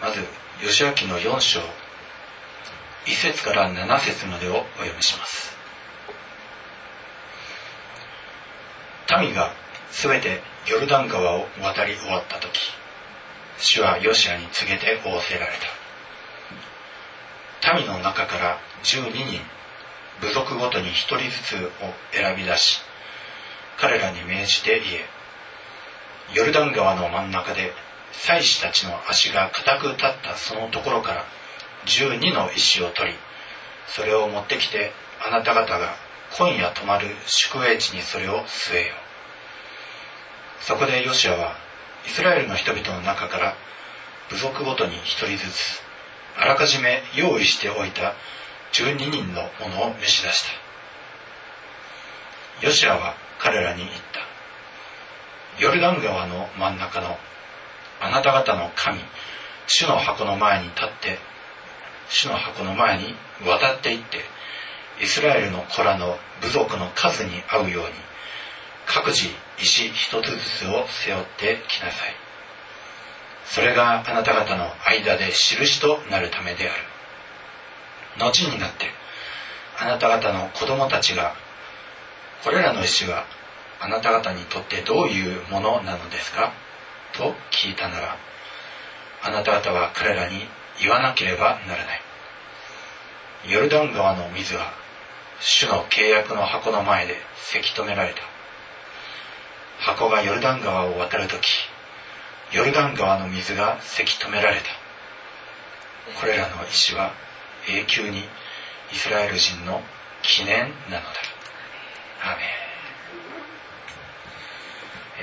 まず義明の4章1節から7節までをお読みします。民が全てヨルダン川を渡り終わった時主はヨシアに告げて仰せられた。民の中から12人部族ごとに1人ずつを選び出し彼らに命じて言えヨルダン川の真ん中で祭司たちの足が固く立ったそのところから12の石を取りそれを持ってきてあなた方が今夜泊まる宿営地にそれを据えよそこでヨシアはイスラエルの人々の中から部族ごとに1人ずつあらかじめ用意しておいた12人のものを召し出した。ヨシアは彼らに言った。ヨルダン川の真ん中のあなた方の神主の箱の前に立って主の箱の前に渡っていってイスラエルの子らの部族の数に合うように各自石一つずつを背負ってきなさい。それがあなた方の間で印となるためである。後になってあなた方の子供たちがこれらの石はあなた方にとってどういうものなのですか？と聞いたならあなた方は彼らに言わなければならない。ヨルダン川の水は主の契約の箱の前でせき止められた。箱がヨルダン川を渡るときヨルダン川の水がせき止められた。これらの石は永久にイスラエル人の記念なのだ。ア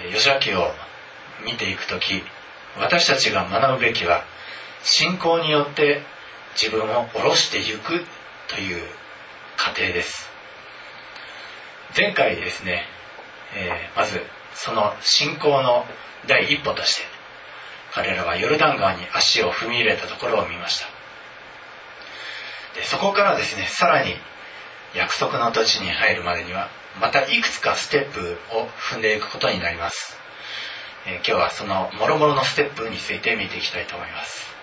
メン。吉明を見ていく時私たちが学ぶべきは信仰によって自分を下ろしていくという過程です。前回ですね、えー、まずその信仰の第一歩として彼らはヨルダン川に足を踏み入れたところを見ました。でそこからですねさらに約束の土地に入るまでにはまたいくつかステップを踏んでいくことになります、え、今日はその諸々のステップについて見ていきたいと思います。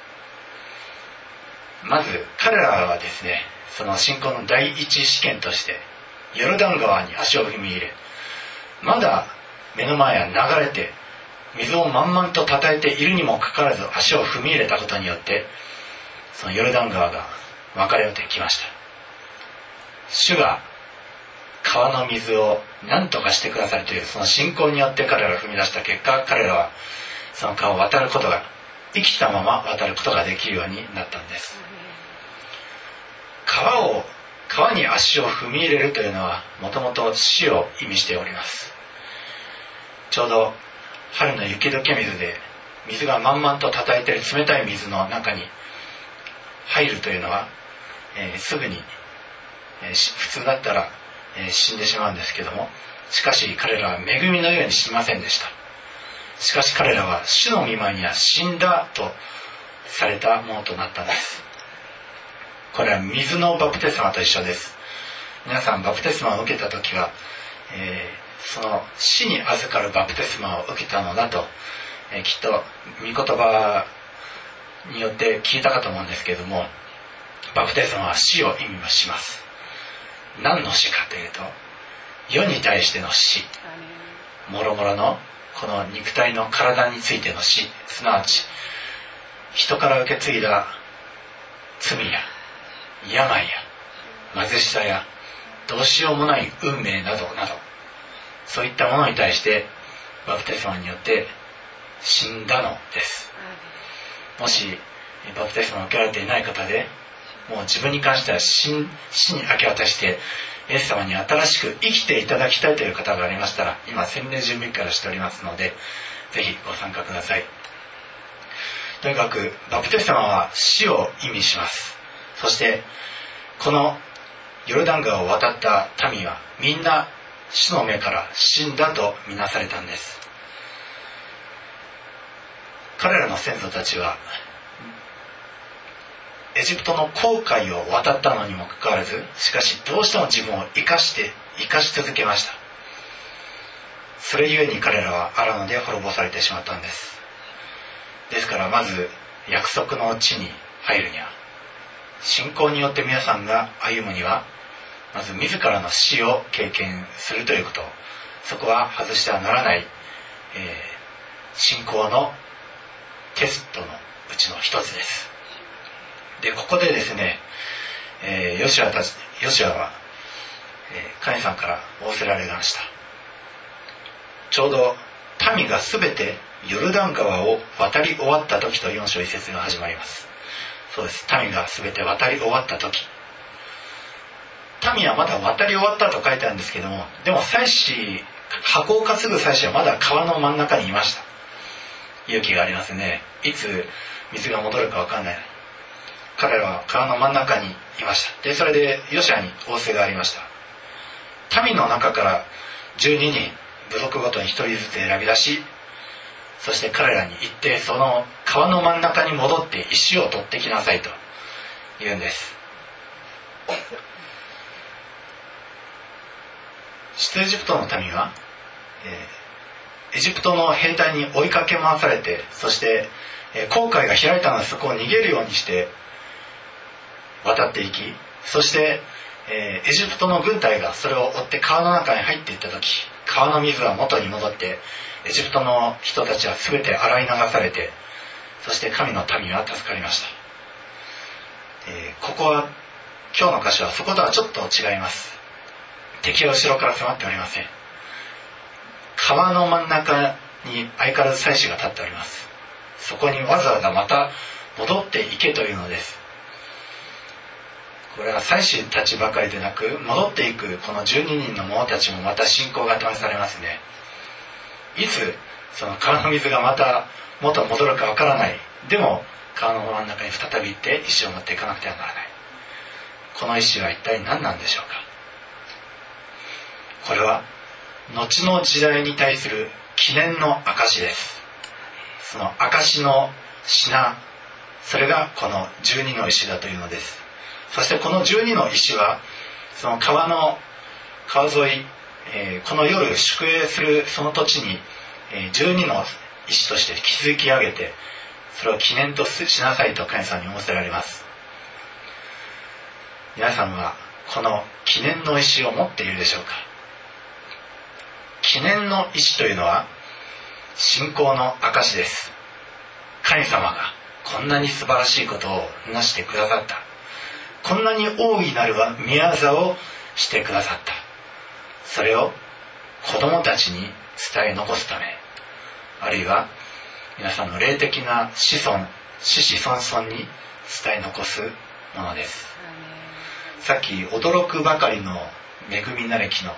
まず彼らはですねその信仰の第一試験としてヨルダン川に足を踏み入れまだ目の前は流れて水を満々と叩いているにもかかわらず足を踏み入れたことによってそのヨルダン川が分かれてきました。主が川の水を何とかしてくださるというその信仰によって彼らが踏み出した結果彼らはその川を渡ることが生きたまま渡ることができるようになったんです。川を川に足を踏み入れるというのはもともと死を意味しております。ちょうど春の雪解け水で水が満々と叩いてる冷たい水の中に入るというのは、えー、すぐに、えー、普通だったら、えー、死んでしまうんですけどもしかし彼らは恵みのように死にませんでした。しかし彼らは主の見舞いには死んだとされたものとなったんです。これは水のバプテスマと一緒です。皆さんバプテスマを受けた時は、えー、その死に預かるバプテスマを受けたのだと、えー、きっと御言葉によって聞いたかと思うんですけれどもバプテスマは死を意味します。何の死かというと世に対しての死。もろもろのこの肉体の体についての死。すなわち人から受け継いだ罪や病や貧しさやどうしようもない運命などなどそういったものに対してバプテスマによって死んだのです。もしバプテスマを受けられていない方でもう自分に関しては死に明け渡してイエス様に新しく生きていただきたいという方がありましたら今洗礼準備からしておりますのでぜひご参加ください。とにかくバプテスマは死を意味します。そしてこのヨルダン川を渡った民はみんな死の目から死んだとみなされたんです。彼らの先祖たちはエジプトの航海を渡ったのにもかかわらずしかしどうしても自分を生かして生かし続けました。それゆえに彼らはアラノで滅ぼされてしまったんです。ですからまず約束の地に入るには信仰によって皆さんが歩むにはまず自らの死を経験するということ。そこは外してはならない、えー、信仰のテストのうちの一つです。でここでですね、えー、ヨシアたちヨシアは、えー、神さんから仰せられました。ちょうど民が全てヨルダン川を渡り終わった時と4章1節が始まります。そうです。民が全て渡り終わった時。民はまだ渡り終わったと書いてあるんですけどもでも祭司箱を担ぐ祭司はまだ川の真ん中にいました。勇気がありますね。いつ水が戻るか分かんない。彼らは川の真ん中にいました。でそれでヨシアに仰せがありました。民の中から12人部族ごとに1人ずつ選び出しそして彼らに言ってその川の真ん中に戻って石を取ってきなさいと言うんです。出エジプトの民は、えー、エジプトの兵隊に追いかけ回されてそして、えー、航海が開いたのでそこを逃げるようにして渡っていきそして、えー、エジプトの軍隊がそれを追って川の中に入っていった時川の水は元に戻ってエジプトの人たちは全て洗い流されてそして神の民は助かりました、えー、ここは今日の箇所はそことはちょっと違います。敵は後ろから迫っておりません。川の真ん中に相変わらず祭司が立っております。そこにわざわざまた戻っていけというのです。これは祭司たちばかりでなく戻っていくこの12人の者たちもまた信仰が試されますね。いつその川の水がまた元戻るかわからない。でも川の真ん中に再び行って石を持っていかなくてはならない。この石は一体何なんでしょうか。これは後の時代に対する記念の証です。その証の品。それがこの12の石だというのです。そしてこの12の石はその川の川沿いえー、この夜宿営するその土地に、えー、12の石として築き上げてそれを記念としなさいと神様に仰せられます。皆さんはこの記念の石を持っているでしょうか？記念の石というのは信仰の証です。神様がこんなに素晴らしいことをなしてくださった。こんなに大いなる宮業をしてくださった。それを子供たちに伝え残すため。あるいは皆さんの霊的な子孫子子孫孫に伝え残すものです。さっき「驚くばかりの恵みなれきの」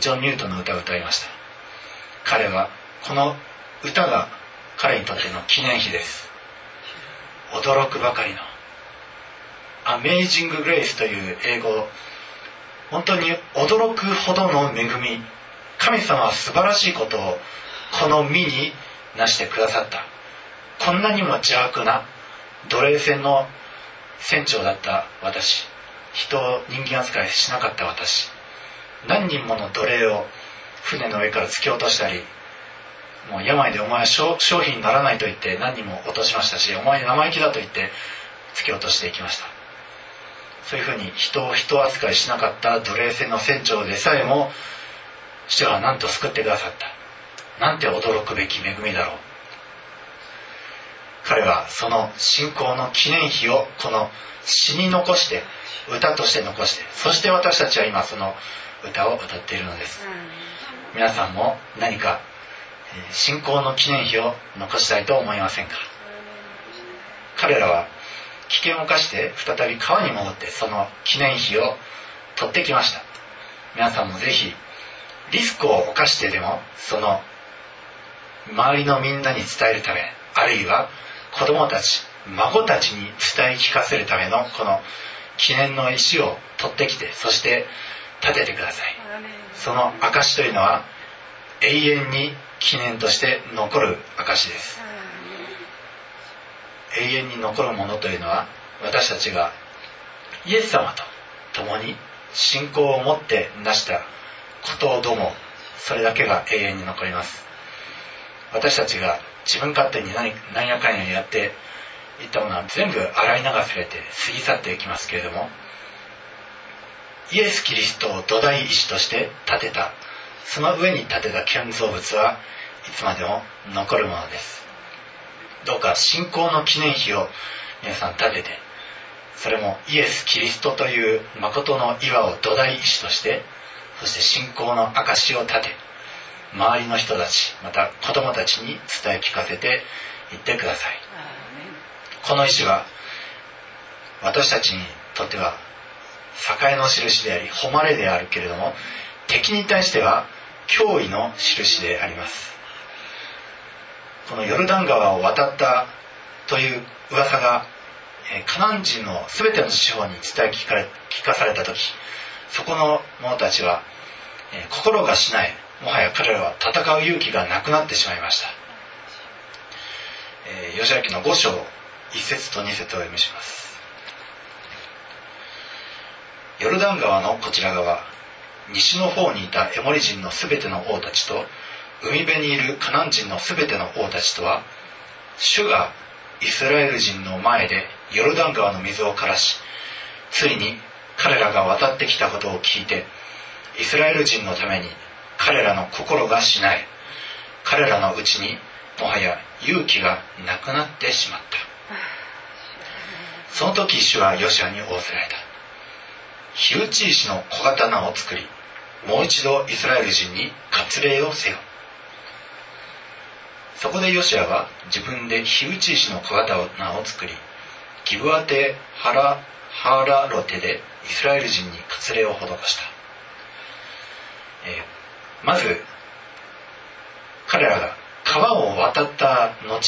ジョン・ニュートンの歌を歌いました。彼はこの歌が彼にとっての記念碑です。驚くばかりの「アメイジング・グレイス」という英語本当に驚くほどの恵み神様は素晴らしいことをこの身に成してくださった。こんなにも邪悪な奴隷船の船長だった。私人を人間扱いしなかった私。何人もの奴隷を船の上から突き落としたりもう病でお前は商品にならないと言って何人も落としましたしお前生意気だと言って突き落としていきました。そういうふうに人を人扱いしなかった奴隷船の船長でさえも主はなんと救ってくださった。なんて驚くべき恵みだろう。彼はその信仰の記念碑をこの詩に残して歌として残してそして私たちは今その歌を歌っているのです。皆さんも何か信仰の記念碑を残したいと思いませんか？彼らは危険を冒して再び川に戻ってその記念碑を取ってきました。皆さんもぜひリスクを冒してでもその周りのみんなに伝えるためあるいは子供たち孫たちに伝え聞かせるためのこの記念の石を取ってきてそして立ててください。その証というのは永遠に記念として残る証です。永遠に残るものというのは私たちがイエス様と共に信仰を持って成したことをどもそれだけが永遠に残ります。私たちが自分勝手に何何やかんややっていったものは全部洗い流されて過ぎ去っていきますけれどもイエス・キリストを土台石として建てたその上に建てた建造物はいつまでも残るものです。どうか信仰の記念碑を皆さん建ててそれもイエス・キリストという誠の岩を土台石としてそして信仰の証を立て周りの人たちまた子供たちに伝え聞かせていってください。この石は私たちにとっては栄の印であり誉れであるけれども敵に対しては脅威の印であります。このヨルダン川を渡ったという噂がカナン人の全ての地方に伝え聞か聞かされた時そこの者たちは心がしないもはや彼らは戦う勇気がなくなってしまいました、えー、吉明の5章1節と2節を読みします。ヨルダン川のこちら側西の方にいたエモリ人のすべての王たちと海辺にいるカナン人のすべての王たちとは主がイスラエル人の前でヨルダン川の水を枯らしついに彼らが渡ってきたことを聞いてイスラエル人のために彼らの心がしない彼らのうちにもはや勇気がなくなってしまった。その時主はヨシアに仰せられた。火打ち石の小刀を作りもう一度イスラエル人に割礼をせよ。そこでヨシアは自分で火打ち石の小刀を作りギブアテハラハラロテでイスラエル人に割礼を施した、えー、まず彼らが川を渡った後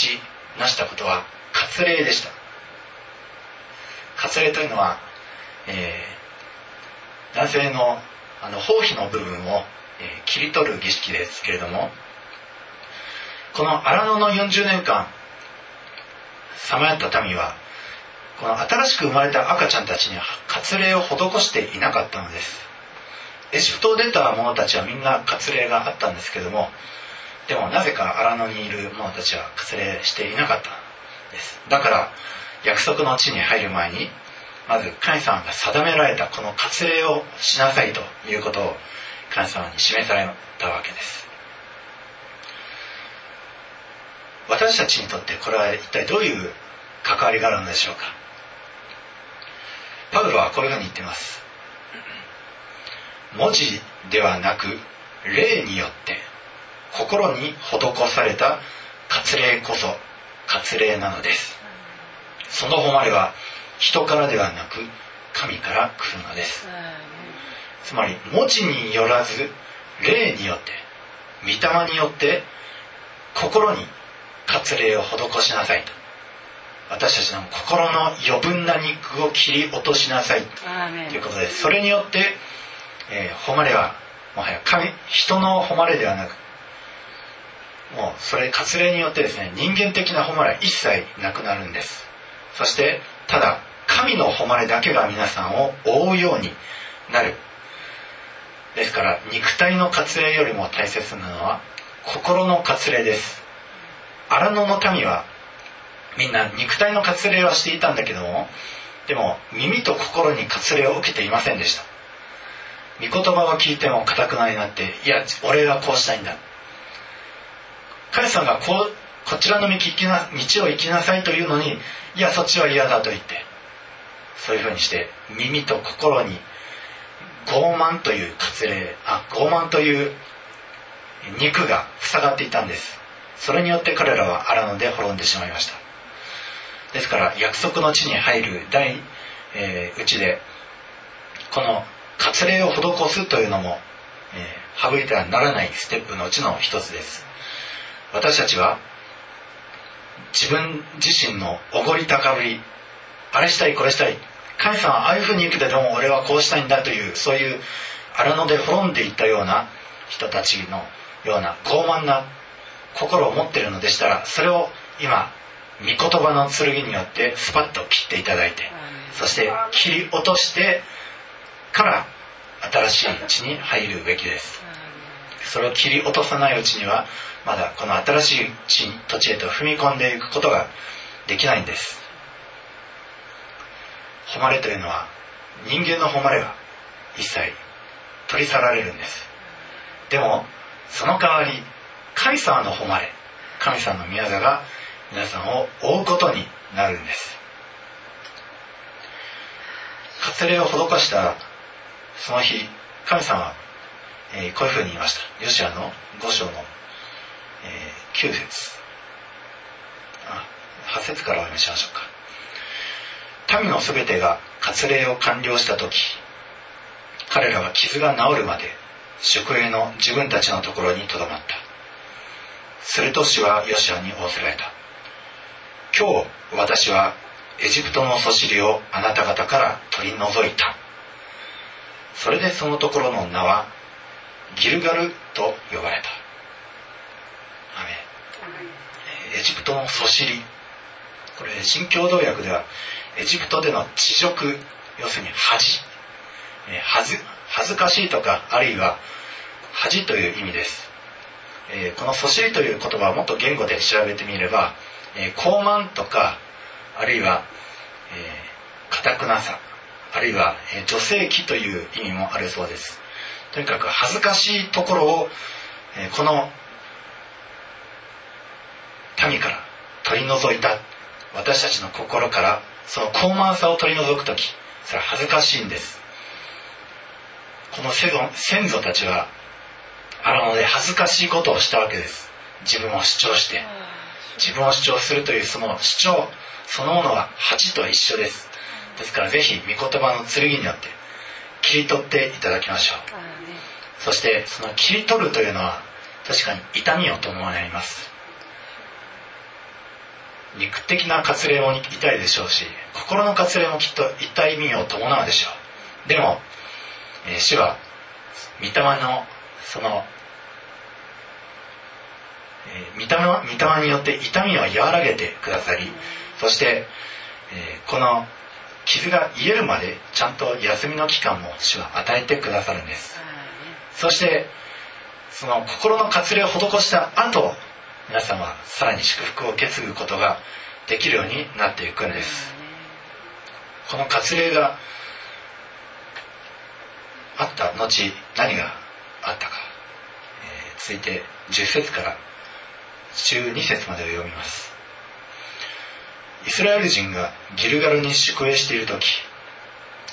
成したことは割礼でした。割礼というのは、えー、男性のあの包皮の部分を、えー、切り取る儀式ですけれどもこの荒野の40年間さまよった民はこの新しく生まれた赤ちゃんたちに割礼を施していなかったのです。エジプトを出た者たちはみんな割礼があったんですけどもでもなぜか荒野にいる者たちは割礼していなかったんです。だから約束の地に入る前にまず神様が定められたこの割礼をしなさいということを神様に示されたわけです。私たちにとってこれは一体どういう関わりがあるのでしょうか？パウロはこういうふうに言ってます。文字ではなく霊によって心に施された割礼こそ割礼なのです。その誉れは人からではなく神から来るのです。つまり文字によらず霊によって御霊によって心に割礼を施しなさいと。私たちの心の余分な肉を切り落としなさいと。いうことです。それによって、えー、誉れはもはや神人の誉れではなくもうそれ割礼によってですね人間的な誉れは一切なくなるんです。そしてただ神の誉れだけが皆さんを覆うようになる。ですから肉体の割礼よりも大切なのは心の割礼です荒野の民はみんな肉体の割礼はしていたんだけどもでも耳と心に割礼を受けていませんでした。御言葉を聞いてもかたくなになっていや俺はこうしたいんだ。神様がこうこちらの道行きな道を行きなさいというのにいやそっちは嫌だと言ってそういうふうにして耳と心に傲慢という割礼あ傲慢という肉が塞がっていたんです。それによって彼らは荒野で滅んでしまいました。ですから約束の地に入る第、えー、うちでこの割礼を施すというのも、えー、省いてはならないステップのうちの一つです。私たちは自分自身のおごり高ぶりあれしたいこれしたい神様はああいうふうに言うけども俺はこうしたいんだというそういう荒野で滅んでいったような人たちのような傲慢な心を持っているのでしたらそれを今御言葉の剣によってスパッと切っていただいてそして切り落としてから新しい地に入るべきです。それを切り落とさないうちにはまだこの新しい地土地へと踏み込んでいくことができないんです。誉れというのは人間の誉れが一切取り去られるんです。でもその代わり神様の誉れ神様の宮座が皆さんを追うことになるんです。割礼を施したその日神様は、えー、こういうふうに言いました。ヨシアの5章の、えー、9節。あ8節からお読みしましょうか。民のすべてが割礼を完了した時彼らは傷が治るまで宿営の自分たちのところにとどまった。すると主はヨシアに仰せられた。今日私はエジプトのそしりをあなた方から取り除いた。それでそのところの名はギルガルと呼ばれた。エジプトのそしりこれ新共同訳ではエジプトでの恥辱要するに恥。恥恥ずかしいとかあるいは恥という意味です、えー、このそしりという言葉をもっと言語で調べてみれば、えー、高慢とかあるいはか、えー、くなさあるいは、えー、女性器という意味もあるそうです。とにかく恥ずかしいところを、えー、この民から取り除いた私たちの心からその高慢さを取り除く時それは恥ずかしいんです。この先祖たちはあので恥ずかしいことをしたわけです。自分を主張して。自分を主張するというその主張そのものは恥と一緒です。ですからぜひ御言葉の剣によって切り取っていただきましょう。そしてその切り取るというのは確かに痛みを伴います。肉的な割礼も痛いでしょうし心の割礼もきっと痛いみを伴うでしょう。でも、えー、主は御霊のその、えー、御霊によって痛みを和らげてくださりそして、えー、この傷が癒えるまでちゃんと休みの期間も主は与えてくださるんです。そしてその心の割礼を施した後皆さんはさらに祝福を受け継ぐことができるようになっていくんです。この割礼があった後何があったか、えー、続いて10節から12節までを読みます。イスラエル人がギルガルに宿営している時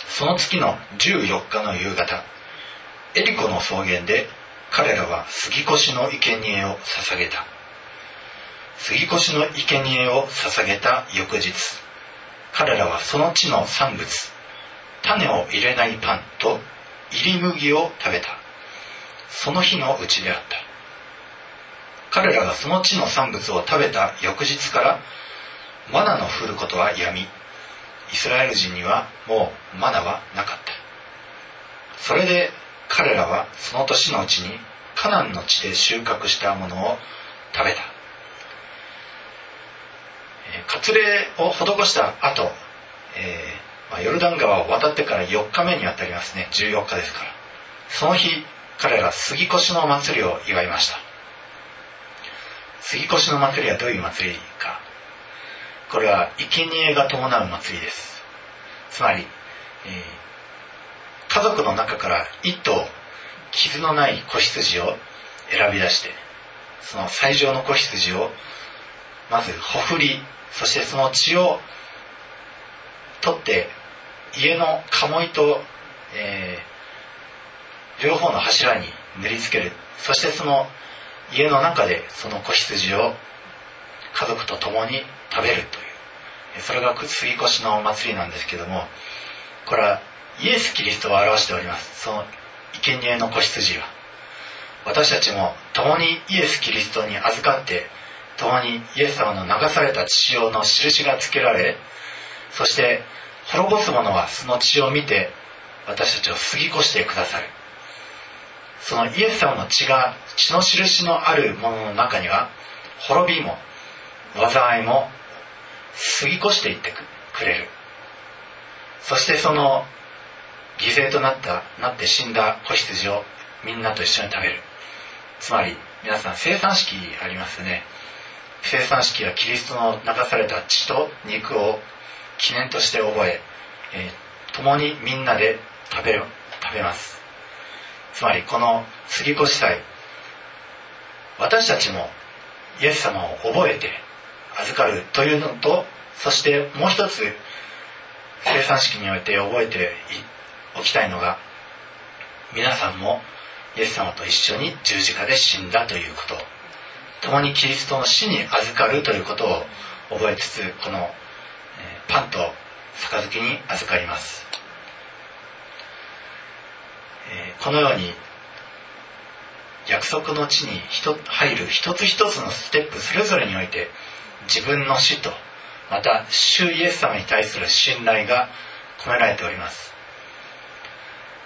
その月の14日の夕方エリコの草原で彼らは杉越の生贄を捧げた。杉越の生贄を捧げた翌日彼らはその地の産物種を入れないパンと入り麦を食べた。その日のうちであった。彼らがその地の産物を食べた翌日からマナの降ることはやみイスラエル人にはもうマナはなかった。それで彼らはその年のうちにカナンの地で収穫したものを食べた。割礼を施した後、えーまあ、ヨルダン川を渡ってから4日目にあたりますね。14日ですから。その日彼ら杉越の祭りを祝いました。杉越の祭りはどういう祭りか。これは生贄が伴う祭りです。つまり、えー、家族の中から一頭傷のない子羊を選び出してその最上の子羊をまずほふりそしてその血を取って家の鴨居と、えー、両方の柱に塗りつける。そしてその家の中でその子羊を家族と共に食べるというそれが杉越の祭りなんですけどもこれはイエス・キリストを表しております。その生贄の子羊は私たちも共にイエス・キリストに預かって共にイエス様の流された血潮の印がつけられそして滅ぼす者はその血を見て私たちを過ぎ越してくださる。そのイエス様の血が血の印のあるものの中には滅びも災いも過ぎ越していってくれる。そしてその犠牲となったなって死んだ子羊をみんなと一緒に食べる。つまり皆さん生産式ありますね。生産式はキリストの流された血と肉を記念として覚ええー、共にみんなで食べ食べます。つまりこの杉越祭私たちもイエス様を覚えて預かるというのとそしてもう一つ生産式において覚えておきたいのが皆さんもイエス様と一緒に十字架で死んだということ共にキリストの死に預かるということを覚えつつこのパンと杯に預かります、このように約束の地に入る一つ一つのステップそれぞれにおいて自分の死とまた主イエス様に対する信頼が込められております。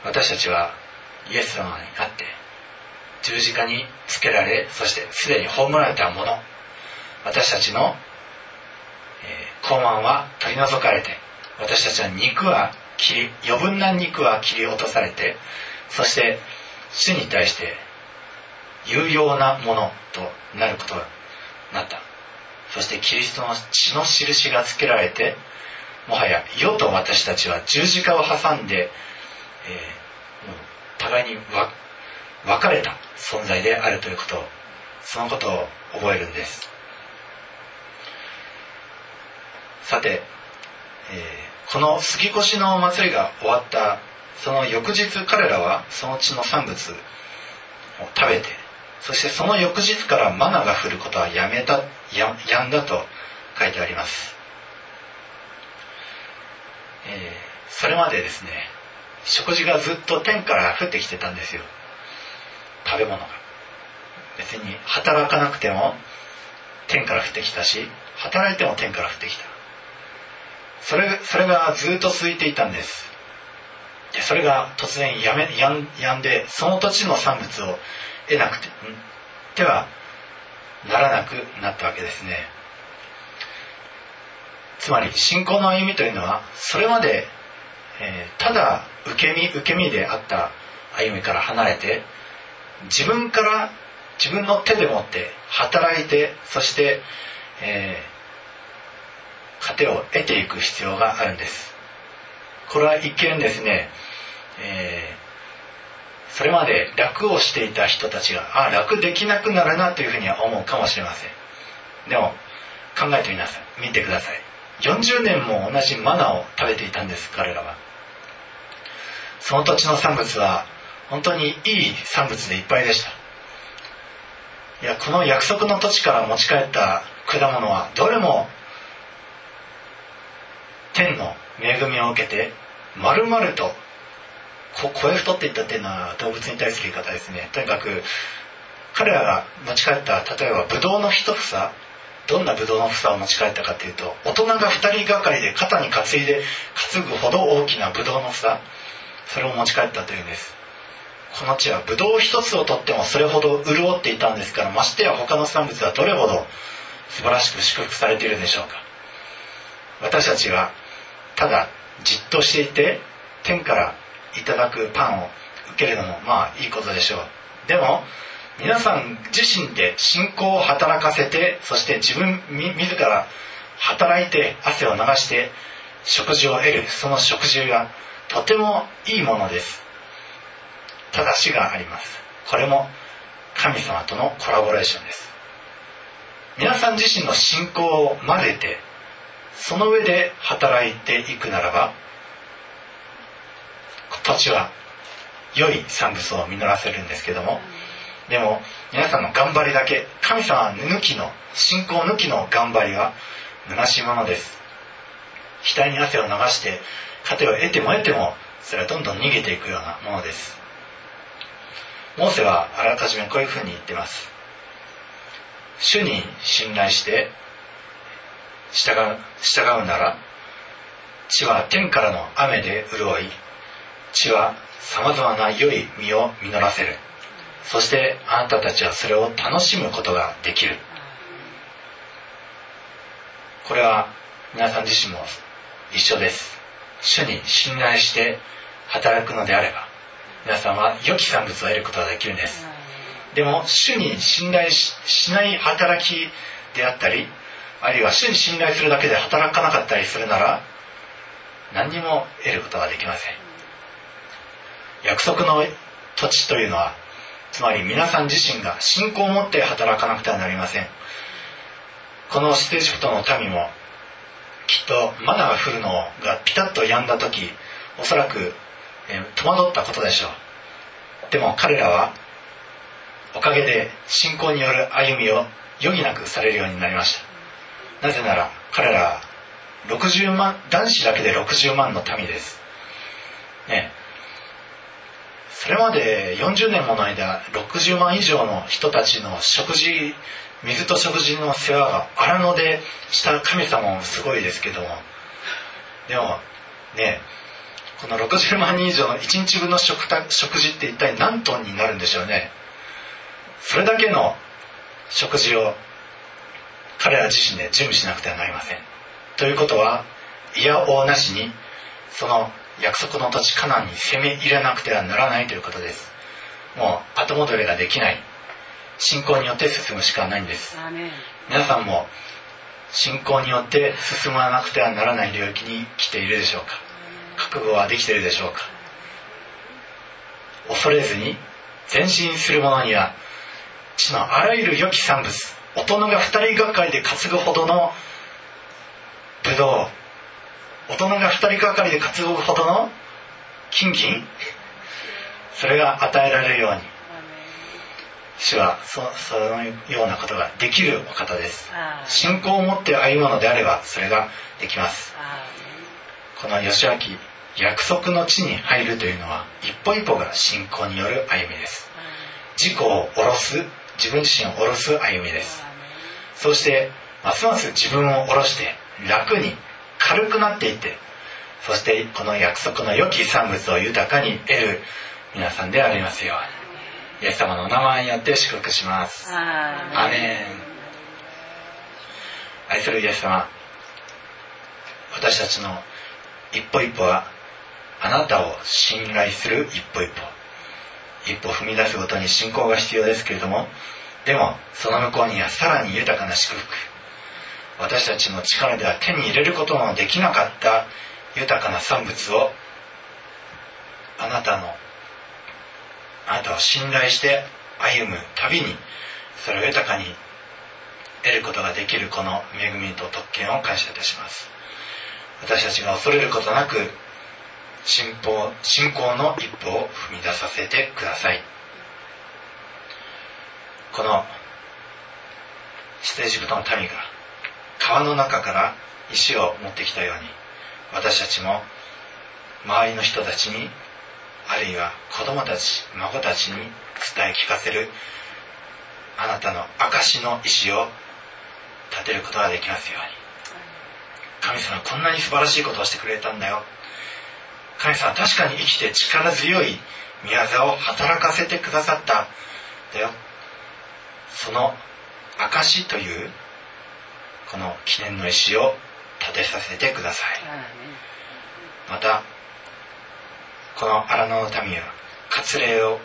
私たちはイエス様にあって十字架につけられそしてすでに葬られたもの。私たちの、えー、高慢は取り除かれて私たちは肉は切り余分な肉は切り落とされてそして主に対して有用なものとなることになった。そしてキリストの血の印がつけられてもはや世と私たちは十字架を挟んで、えー、互いに分かれた存在であるということそのことを覚えるんです。さて、えー、この杉越の祭りが終わったその翌日彼らはその地の産物を食べてそしてその翌日からマナが降ることはやめたややんだと書いてあります、えー、それまでですね食事がずっと天から降ってきてたんですよ。食べ物が。別に働かなくても天から降ってきたし働いても天から降ってきた。それそれがずっと続いていたんです。でそれが突然やめやんやんでその土地の産物を得なくててはならなくなったわけですね。つまり信仰の歩みというのはそれまで、えー、ただ受け身受け身であった歩みから離れて自分から自分の手でもって働いてそして、えー、糧を得ていく必要があるんです。これは一見ですね、えー、それまで楽をしていた人たちがあ楽できなくなるなというふうには思うかもしれません。でも考えてみなさい。見てください。40年も同じマナを食べていたんです彼らは。その土地の産物は本当にいい産物でいっぱいでした。いやこの約束の土地から持ち帰った果物はどれも天の恵みを受けて丸々とこ声太っていったっていうのは動物に対する言い方ですね。とにかく彼らが持ち帰った例えばブドウの一房どんなブドウの房を持ち帰ったかというと大人が2人がかりで肩に担いで担ぐほど大きなブドウの房それを持ち帰ったというんです。この地はブドウ一つをとってもそれほど潤っていたんですからましてや他の産物はどれほど素晴らしく祝福されているでしょうか。私たちはただじっとしていて天からいただくパンを受けるのもまあいいことでしょう。でも皆さん自身で信仰を働かせてそして自分自ら働いて汗を流して食事を得るその食事がとてもいいものです。ただしがあります。これも神様とのコラボレーションです。皆さん自身の信仰を混ぜてその上で働いていくならば土地は良い産物を実らせるんですけどもでも皆さんの頑張りだけ神様抜きの信仰抜きの頑張りは虚しいものです。額に汗を流して糧を得ても得てもそれはどんどん逃げていくようなものです。モーセはあらかじめこういうふうに言ってます。主に信頼して従う従うなら地は天からの雨で潤い地はさまざまな良い実を実らせる。そしてあなたたちはそれを楽しむことができる。これは皆さん自身も一緒です。主に信頼して働くのであれば皆さんは良き産物を得ることができるんです。でも主に信頼しない働きであったりあるいは主に信頼するだけで働かなかったりするなら何にも得ることができません。約束の土地というのはつまり皆さん自身が信仰を持って働かなくてはなりません。このステージフトの民もきっとマナが降るのがピタッと止んだ時おそらく、えー、戸惑ったことでしょう。でも彼らはおかげで信仰による歩みを余儀なくされるようになりました。なぜなら彼らは60万男子だけで60万の民です。ね。それまで40年もの間60万以上の人たちの食事水と食事の世話が荒野でした神様もすごいですけども。でもねこの60万人以上の1日分の食た食事って一体何トンになるんでしょうね。それだけの食事を彼ら自身で準備しなくてはなりません。ということはいやおうなしにその約束の土地カナンに攻め入れなくてはならないということです。もう後戻りができない。信仰によって進むしかないんです。皆さんも信仰によって進まなくてはならない領域に来ているでしょうか。覚悟はできているでしょうか。恐れずに前進する者には地のあらゆる良き産物大人が2人がかりで担ぐほどのブドウ大人が2人がかりで担ぐほどの金銀。それが与えられるように。主はそそのようなことができるお方です。信仰を持って歩むのであればそれができます。この義明約束の地に入るというのは一歩一歩が信仰による歩みです。自己を下ろす自分自身を下ろす歩みですそしてますます自分を下ろして楽に軽くなっていってそしてこの約束の良き産物を豊かに得る皆さんでありますように。イエス様のお名前によって祝福します。アメン。愛するイエス様私たちの一歩一歩はあなたを信頼する一歩一歩。一歩踏み出すごとに信仰が必要ですけれどもでもその向こうにはさらに豊かな祝福。私たちの力では手に入れることのできなかった豊かな産物をあなたのあなたを信頼して歩むたびにそれを豊かに得ることができるこの恵みと特権を感謝いたします。私たちが恐れることなく信仰信仰の一歩を踏み出させてください。このステージブトの民が川の中から石を持ってきたように私たちも周りの人たちにあるいは子供たち孫たちに伝え聞かせるあなたの証の石を立てることができますように。神様こんなに素晴らしいことをしてくれたんだよ。神様確かに生きて力強い宮沢を働かせてくださっただよ。その証というこの記念の石を立てさせてください。またこの荒野の民は割礼を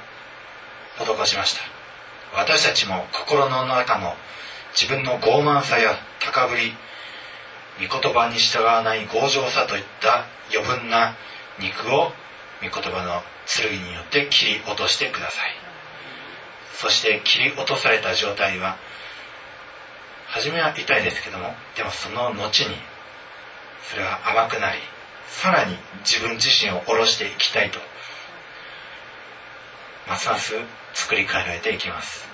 施しました。私たちも心の中の自分の傲慢さや高ぶり御言葉に従わない強情さといった余分な肉を御言葉の剣によって切り落としてくださいそして切り落とされた状態は初めは痛いですけどもでもその後にそれは甘くなりさらに自分自身を下ろしていきたいとますます作り変えられていきます。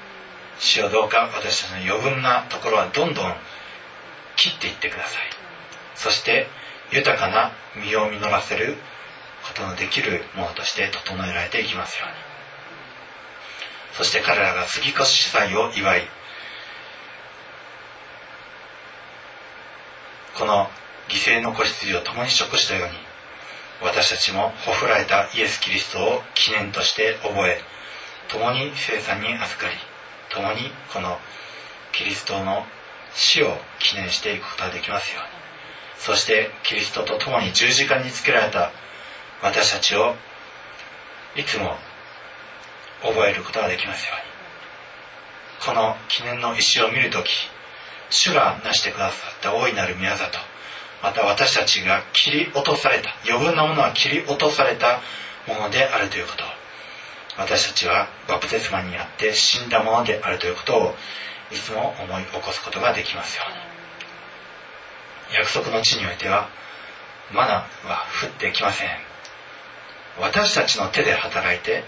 主をどうか私たちの余分なところはどんどん切っていってください。そして豊かな実を実らせることのできるものとして整えられていきますように。そして彼らが杉越祭を祝いこの犠牲の子羊を共に食したように私たちもほふられたイエス・キリストを記念として覚え共に生産に預かり共にこのキリストの死を記念していくことができますように。そしてキリストと共に十字架につけられた私たちをいつも覚えることができますように。この記念の石を見るとき主が成してくださった大いなる宮里また私たちが切り落とされた余分なものは切り落とされたものであるということ私たちはバプテスマにあって死んだものであるということをいつも思い起こすことができますように。約束の地においてはマナは降ってきません。私たちの手で働いて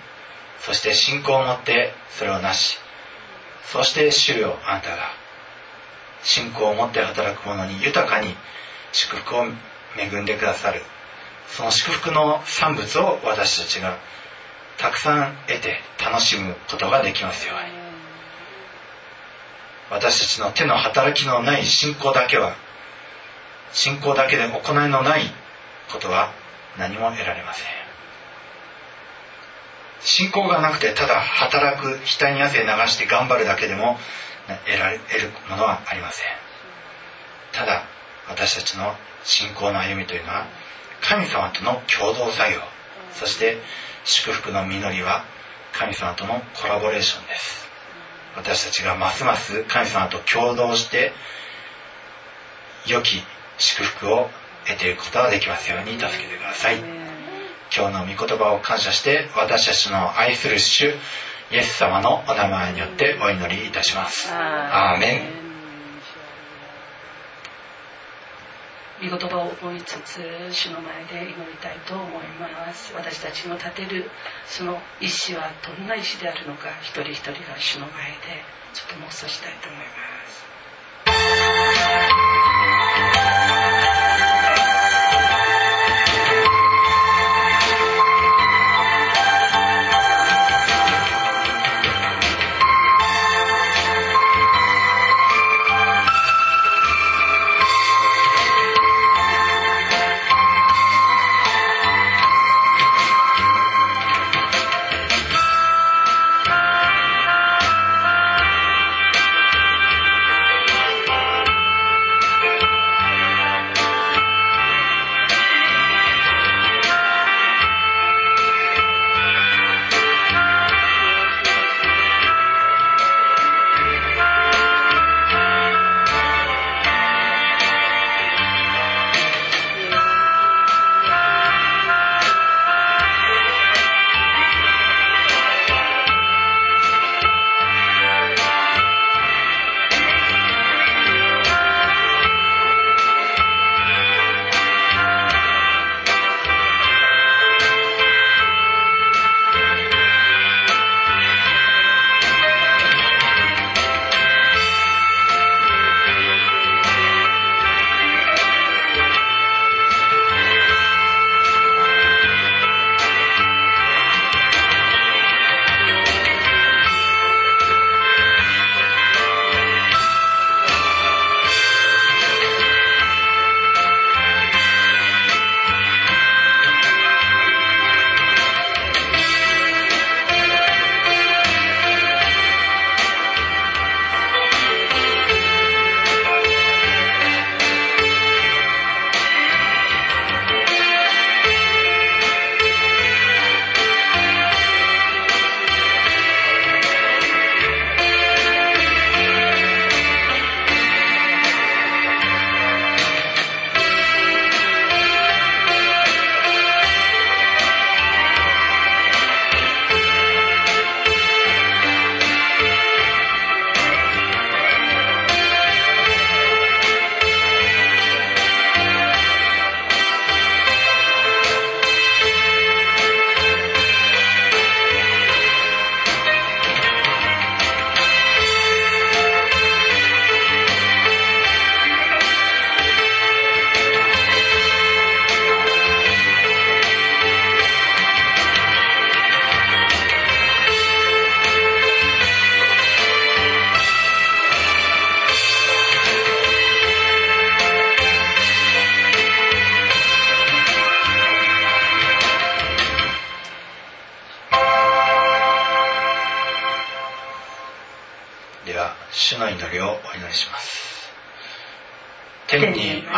そして信仰を持ってそれをなしそして主よあなたが信仰を持って働く者に豊かに祝福を恵んでくださるその祝福の産物を私たちがたくさん得て楽しむことができますように。私たちの手の働きのない信仰だけは信仰だけで行いのないことは何も得られません。信仰がなくてただ働く額に汗流して頑張るだけでも得られ得るものはありません。ただ私たちの信仰の歩みというのは神様との共同作業そして祝福の実りは神様とのコラボレーションです。私たちがますます神様と共同して良き祝福を得ていくことができますように助けてください。今日の御言葉を感謝して私たちの愛する主イエス様のお名前によってお祈りいたします。アーメン。御言葉を思いつつ主の前で祈りたいと思います。私たちの立てるその石はどんな石であるのか一人一人が主の前でちょっと妄想したいと思います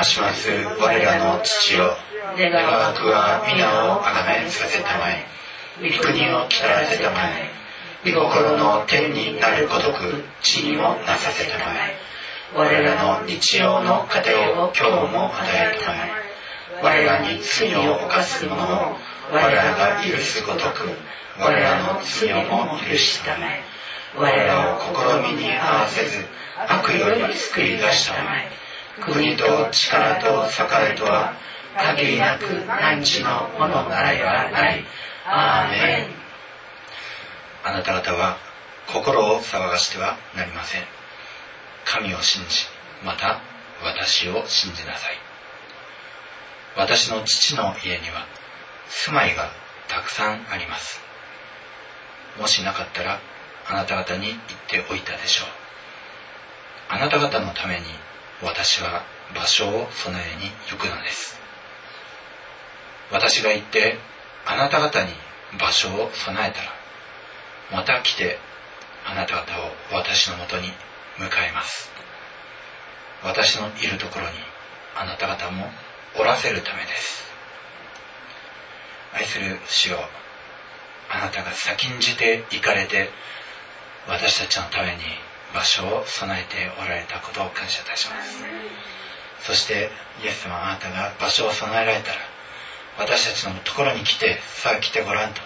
します。我らの父よ。願わくは皆をあがめさせたまえ。御国を来たらせたまえ。御心の天になるごとく地にもなさせたまえ。我らの日曜の糧を今日も与えたまえ。我らに罪を犯す者を我らが許すごとく我らの罪をも許したまえ。我らを試みに合わせず悪より救い出したまえ。国と力と栄とは限りなく汝のものならはない。アーメン。あなた方は心を騒がしてはなりません。神を信じまた私を信じなさい。私の父の家には住まいがたくさんあります。もしなかったらあなた方に言っておいたでしょう。あなた方のために私は場所を備えに行くのです。私が行ってあなた方に場所を備えたらまた来てあなた方を私のもとに迎えます。私のいるところにあなた方もおらせるためです。愛する主をあなたが先んじて行かれて私たちのために場所を備えておられたことを感謝いたします。そしてイエス様あなたが場所を備えられたら私たちのところに来てさあ来てごらんと。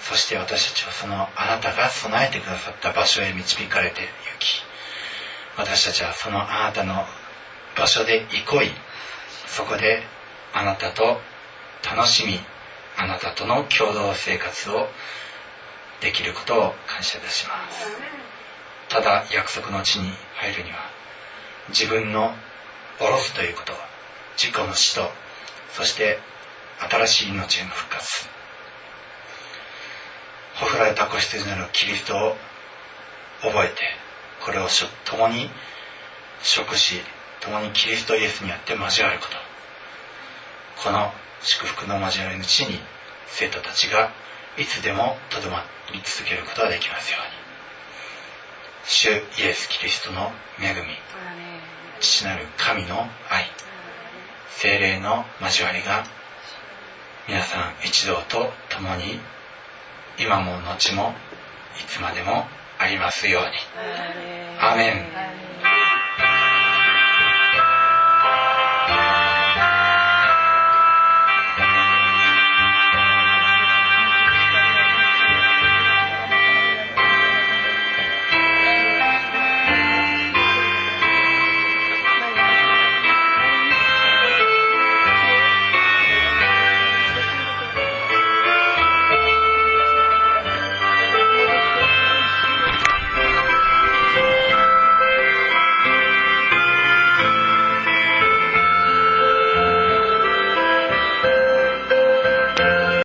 そして私たちはそのあなたが備えてくださった場所へ導かれて行き私たちはそのあなたの場所で憩い。そこであなたと楽しみあなたとの共同生活をできることを感謝いたします。ただ約束の地に入るには自分の下ろすということ自己の死とそして新しい命への復活ほふられた子羊なるキリストを覚えてこれを共に食し共にキリストイエスにあって交わること。この祝福の交わりの地に生徒たちがいつでもとどまり続けることができますように。主イエス・キリストの恵み父なる神の愛精霊の交わりが皆さん一同と共に今も後もいつまでもありますように。アーメン